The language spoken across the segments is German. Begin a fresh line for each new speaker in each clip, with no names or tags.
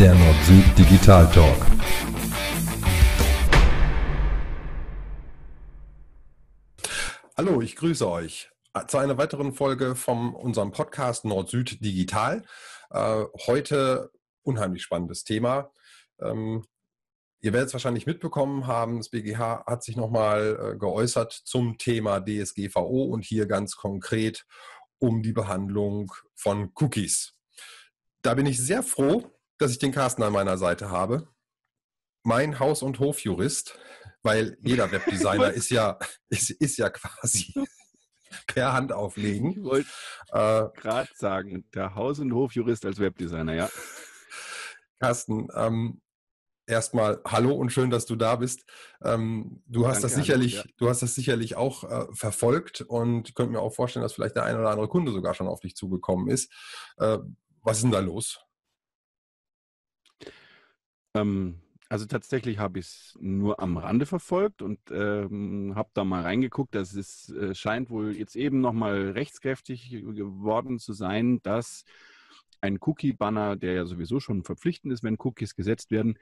der Nord-Süd Digital Talk. Hallo, ich grüße euch zu einer weiteren Folge von unserem Podcast Nord-Süd Digital. Äh, heute unheimlich spannendes Thema. Ähm, ihr werdet es wahrscheinlich mitbekommen haben, das BGH hat sich nochmal äh, geäußert zum Thema DSGVO und hier ganz konkret um die Behandlung von Cookies. Da bin ich sehr froh, dass ich den Carsten an meiner Seite habe. Mein Haus- und Hofjurist, weil jeder Webdesigner ist ja, ist, ist ja quasi per Hand auflegen.
Ich wollte äh, gerade sagen, der Haus- und Hofjurist als Webdesigner, ja.
Carsten, ähm, erstmal hallo und schön, dass du da bist. Ähm, du, hast das sicherlich, ja. du hast das sicherlich auch äh, verfolgt und könnt mir auch vorstellen, dass vielleicht der ein oder andere Kunde sogar schon auf dich zugekommen ist. Äh, was ist denn da los?
Ähm, also tatsächlich habe ich es nur am Rande verfolgt und ähm, habe da mal reingeguckt. Das ist, äh, scheint wohl jetzt eben nochmal rechtskräftig geworden zu sein, dass ein Cookie-Banner, der ja sowieso schon verpflichtend ist, wenn Cookies gesetzt werden,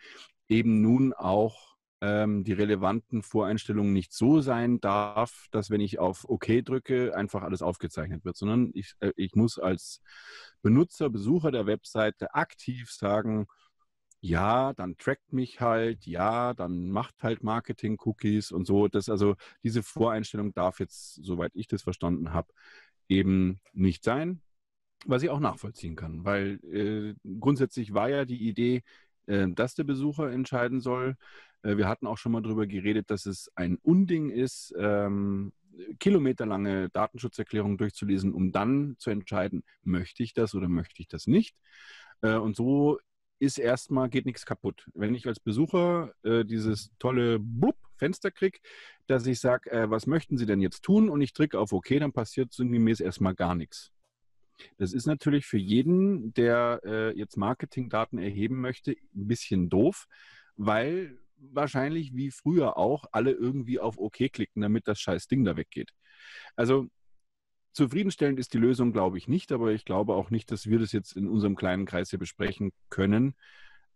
eben nun auch ähm, die relevanten Voreinstellungen nicht so sein darf, dass wenn ich auf OK drücke, einfach alles aufgezeichnet wird, sondern ich, äh, ich muss als Benutzer, Besucher der Webseite aktiv sagen, ja, dann trackt mich halt, ja, dann macht halt Marketing-Cookies und so. Das also diese Voreinstellung darf jetzt, soweit ich das verstanden habe, eben nicht sein. Was ich auch nachvollziehen kann, weil äh, grundsätzlich war ja die Idee, äh, dass der Besucher entscheiden soll. Äh, wir hatten auch schon mal darüber geredet, dass es ein Unding ist, ähm, kilometerlange Datenschutzerklärungen durchzulesen, um dann zu entscheiden, möchte ich das oder möchte ich das nicht. Äh, und so ist erstmal, geht nichts kaputt. Wenn ich als Besucher äh, dieses tolle Blub Fenster kriege, dass ich sage, äh, was möchten Sie denn jetzt tun? Und ich drücke auf OK, dann passiert sinngemäß erstmal gar nichts. Das ist natürlich für jeden, der äh, jetzt Marketingdaten erheben möchte, ein bisschen doof, weil wahrscheinlich wie früher auch alle irgendwie auf OK klicken, damit das scheiß Ding da weggeht. Also Zufriedenstellend ist die Lösung, glaube ich, nicht, aber ich glaube auch nicht, dass wir das jetzt in unserem kleinen Kreis hier besprechen können.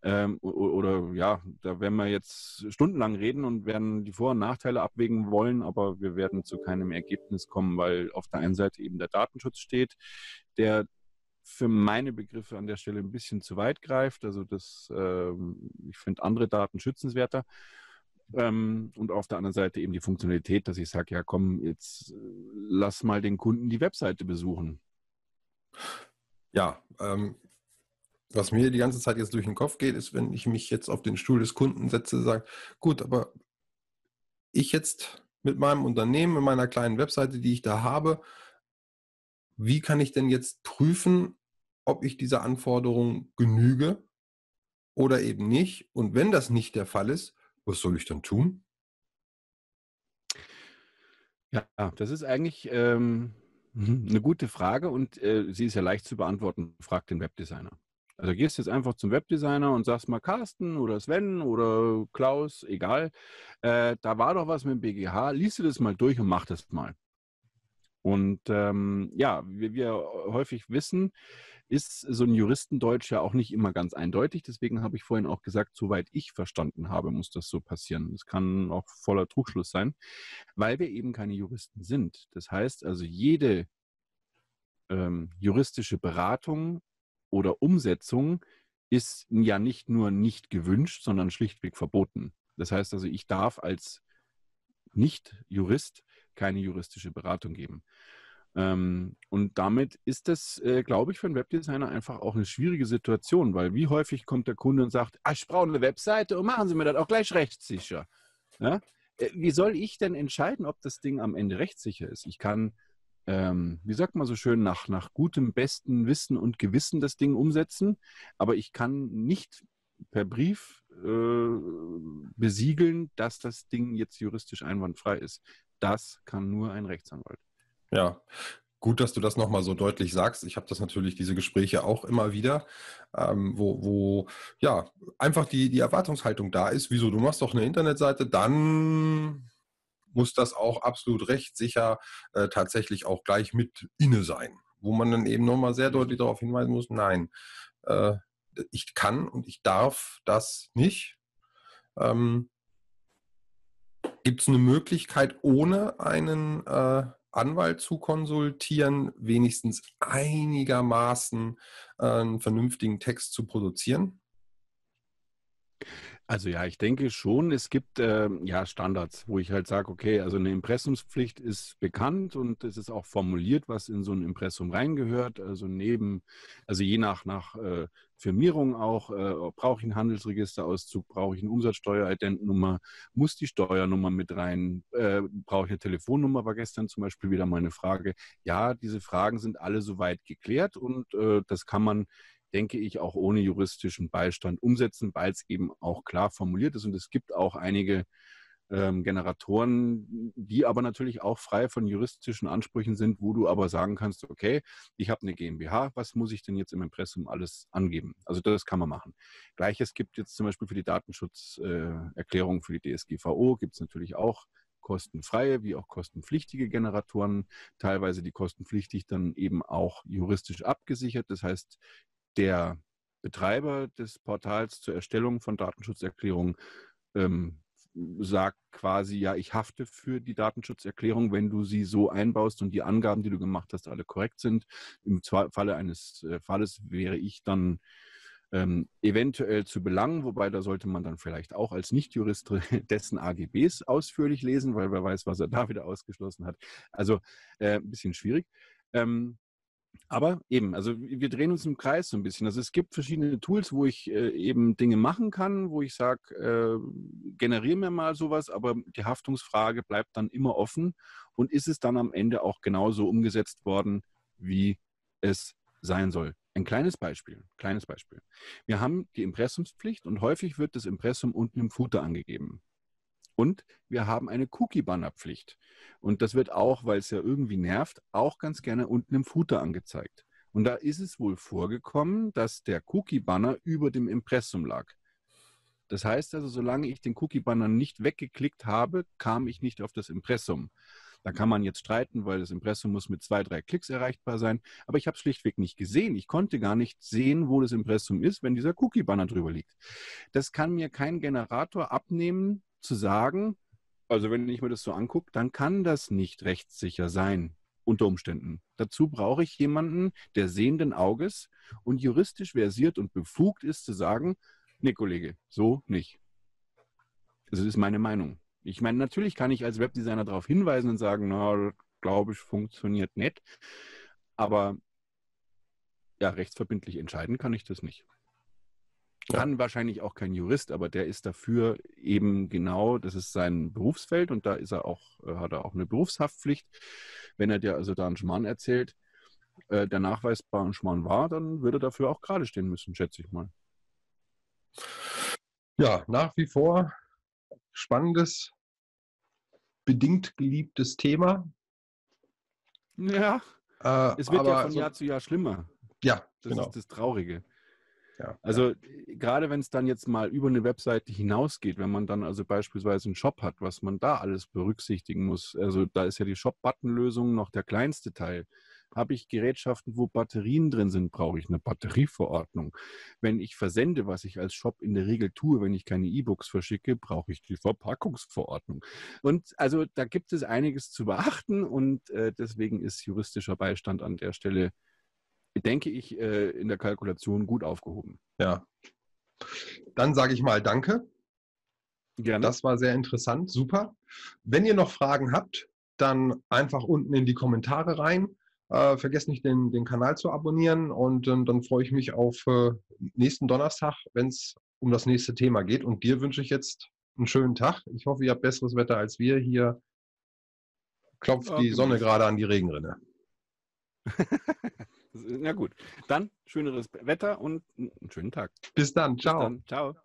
Ähm, oder ja, da werden wir jetzt stundenlang reden und werden die Vor- und Nachteile abwägen wollen, aber wir werden zu keinem Ergebnis kommen, weil auf der einen Seite eben der Datenschutz steht, der für meine Begriffe an der Stelle ein bisschen zu weit greift. Also das, ähm, ich finde andere Daten schützenswerter. Ähm, und auf der anderen Seite eben die Funktionalität, dass ich sage, ja komm, jetzt äh, lass mal den Kunden die Webseite besuchen.
Ja, ähm, was mir die ganze Zeit jetzt durch den Kopf geht, ist, wenn ich mich jetzt auf den Stuhl des Kunden setze, sage, gut, aber ich jetzt mit meinem Unternehmen, mit meiner kleinen Webseite, die ich da habe, wie kann ich denn jetzt prüfen, ob ich dieser Anforderung genüge oder eben nicht? Und wenn das nicht der Fall ist, was soll ich dann tun?
Ja, das ist eigentlich ähm, eine gute Frage und äh, sie ist ja leicht zu beantworten. Frag den Webdesigner. Also gehst jetzt einfach zum Webdesigner und sagst mal Carsten oder Sven oder Klaus, egal. Äh, da war doch was mit dem BGH. Lies du das mal durch und mach das mal. Und ähm, ja, wie wir häufig wissen, ist so ein Juristendeutsch ja auch nicht immer ganz eindeutig. Deswegen habe ich vorhin auch gesagt, soweit ich verstanden habe, muss das so passieren. Das kann auch voller Trugschluss sein, weil wir eben keine Juristen sind. Das heißt also, jede ähm, juristische Beratung oder Umsetzung ist ja nicht nur nicht gewünscht, sondern schlichtweg verboten. Das heißt also, ich darf als Nicht-Jurist keine juristische Beratung geben. Ähm, und damit ist das, äh, glaube ich, für einen Webdesigner einfach auch eine schwierige Situation, weil wie häufig kommt der Kunde und sagt, ah, ich brauche eine Webseite und machen Sie mir das auch gleich rechtssicher. Ja? Äh, wie soll ich denn entscheiden, ob das Ding am Ende rechtssicher ist? Ich kann, ähm, wie sagt man so schön, nach, nach gutem, besten Wissen und Gewissen das Ding umsetzen, aber ich kann nicht per Brief äh, besiegeln, dass das Ding jetzt juristisch einwandfrei ist. Das kann nur ein Rechtsanwalt.
Ja, gut, dass du das nochmal so deutlich sagst. Ich habe das natürlich, diese Gespräche auch immer wieder, ähm, wo, wo ja einfach die, die Erwartungshaltung da ist, wieso, du machst doch eine Internetseite, dann muss das auch absolut rechtssicher äh, tatsächlich auch gleich mit inne sein. Wo man dann eben nochmal sehr deutlich darauf hinweisen muss, nein, äh, ich kann und ich darf das nicht. Ähm, Gibt es eine Möglichkeit, ohne einen äh, Anwalt zu konsultieren, wenigstens einigermaßen äh, einen vernünftigen Text zu produzieren?
Also ja, ich denke schon, es gibt äh, ja Standards, wo ich halt sage, okay, also eine Impressumspflicht ist bekannt und es ist auch formuliert, was in so ein Impressum reingehört. Also neben, also je nach, nach äh, Firmierung auch, äh, brauche ich einen Handelsregisterauszug, brauche ich eine Umsatzsteueridentnummer, muss die Steuernummer mit rein, äh, brauche ich eine Telefonnummer, war gestern zum Beispiel wieder meine Frage. Ja, diese Fragen sind alle soweit geklärt und äh, das kann man denke ich, auch ohne juristischen Beistand umsetzen, weil es eben auch klar formuliert ist. Und es gibt auch einige ähm, Generatoren, die aber natürlich auch frei von juristischen Ansprüchen sind, wo du aber sagen kannst, okay, ich habe eine GmbH, was muss ich denn jetzt im Impressum alles angeben? Also das kann man machen. Gleiches gibt jetzt zum Beispiel für die Datenschutzerklärung äh, für die DSGVO, gibt es natürlich auch kostenfreie wie auch kostenpflichtige Generatoren, teilweise die kostenpflichtig dann eben auch juristisch abgesichert. Das heißt, der Betreiber des Portals zur Erstellung von Datenschutzerklärungen ähm, sagt quasi, ja, ich hafte für die Datenschutzerklärung, wenn du sie so einbaust und die Angaben, die du gemacht hast, alle korrekt sind. Im Falle eines äh, Falles wäre ich dann ähm, eventuell zu belangen, wobei da sollte man dann vielleicht auch als Nichtjurist dessen AGBs ausführlich lesen, weil wer weiß, was er da wieder ausgeschlossen hat. Also äh, ein bisschen schwierig. Ähm, aber eben, also wir drehen uns im Kreis so ein bisschen. Also es gibt verschiedene Tools, wo ich äh, eben Dinge machen kann, wo ich sage, äh, generiere mir mal sowas, aber die Haftungsfrage bleibt dann immer offen. Und ist es dann am Ende auch genauso umgesetzt worden, wie es sein soll? Ein kleines Beispiel, kleines Beispiel. Wir haben die Impressumspflicht und häufig wird das Impressum unten im Footer angegeben. Und wir haben eine Cookie-Banner-Pflicht. Und das wird auch, weil es ja irgendwie nervt, auch ganz gerne unten im Footer angezeigt. Und da ist es wohl vorgekommen, dass der Cookie-Banner über dem Impressum lag. Das heißt also, solange ich den Cookie-Banner nicht weggeklickt habe, kam ich nicht auf das Impressum. Da kann man jetzt streiten, weil das Impressum muss mit zwei, drei Klicks erreichbar sein. Aber ich habe es schlichtweg nicht gesehen. Ich konnte gar nicht sehen, wo das Impressum ist, wenn dieser Cookie-Banner drüber liegt. Das kann mir kein Generator abnehmen, zu sagen, also wenn ich mir das so angucke, dann kann das nicht rechtssicher sein unter Umständen. Dazu brauche ich jemanden, der sehenden Auges und juristisch versiert und befugt ist zu sagen, nee Kollege, so nicht. Das ist meine Meinung. Ich meine, natürlich kann ich als Webdesigner darauf hinweisen und sagen, na, glaube ich, funktioniert nicht. Aber ja, rechtsverbindlich entscheiden kann ich das nicht. Kann ja. wahrscheinlich auch kein Jurist, aber der ist dafür eben genau, das ist sein Berufsfeld und da ist er auch, äh, hat er auch eine Berufshaftpflicht. Wenn er dir also da einen Schmarrn erzählt, äh, der nachweisbar ein Schmarrn war, dann würde er dafür auch gerade stehen müssen, schätze ich mal.
Ja, nach wie vor spannendes, bedingt geliebtes Thema.
Ja, äh, es wird ja von Jahr zu Jahr schlimmer.
Ja,
das genau. ist das Traurige. Ja, also gerade wenn es dann jetzt mal über eine Webseite hinausgeht, wenn man dann also beispielsweise einen Shop hat, was man da alles berücksichtigen muss. Also da ist ja die Shop-Button-Lösung noch der kleinste Teil. Habe ich Gerätschaften, wo Batterien drin sind, brauche ich eine Batterieverordnung. Wenn ich versende, was ich als Shop in der Regel tue, wenn ich keine E-Books verschicke, brauche ich die Verpackungsverordnung. Und also da gibt es einiges zu beachten und äh, deswegen ist juristischer Beistand an der Stelle denke ich, äh, in der Kalkulation gut aufgehoben.
Ja. Dann sage ich mal Danke. Gerne. Das war sehr interessant, super. Wenn ihr noch Fragen habt, dann einfach unten in die Kommentare rein. Äh, vergesst nicht, den, den Kanal zu abonnieren und äh, dann freue ich mich auf äh, nächsten Donnerstag, wenn es um das nächste Thema geht. Und dir wünsche ich jetzt einen schönen Tag. Ich hoffe, ihr habt besseres Wetter als wir. Hier klopft ja, die Sonne gerade an die Regenrinne.
Na gut, dann schöneres Wetter und einen schönen Tag.
Bis dann. Ciao. Bis dann.
Ciao.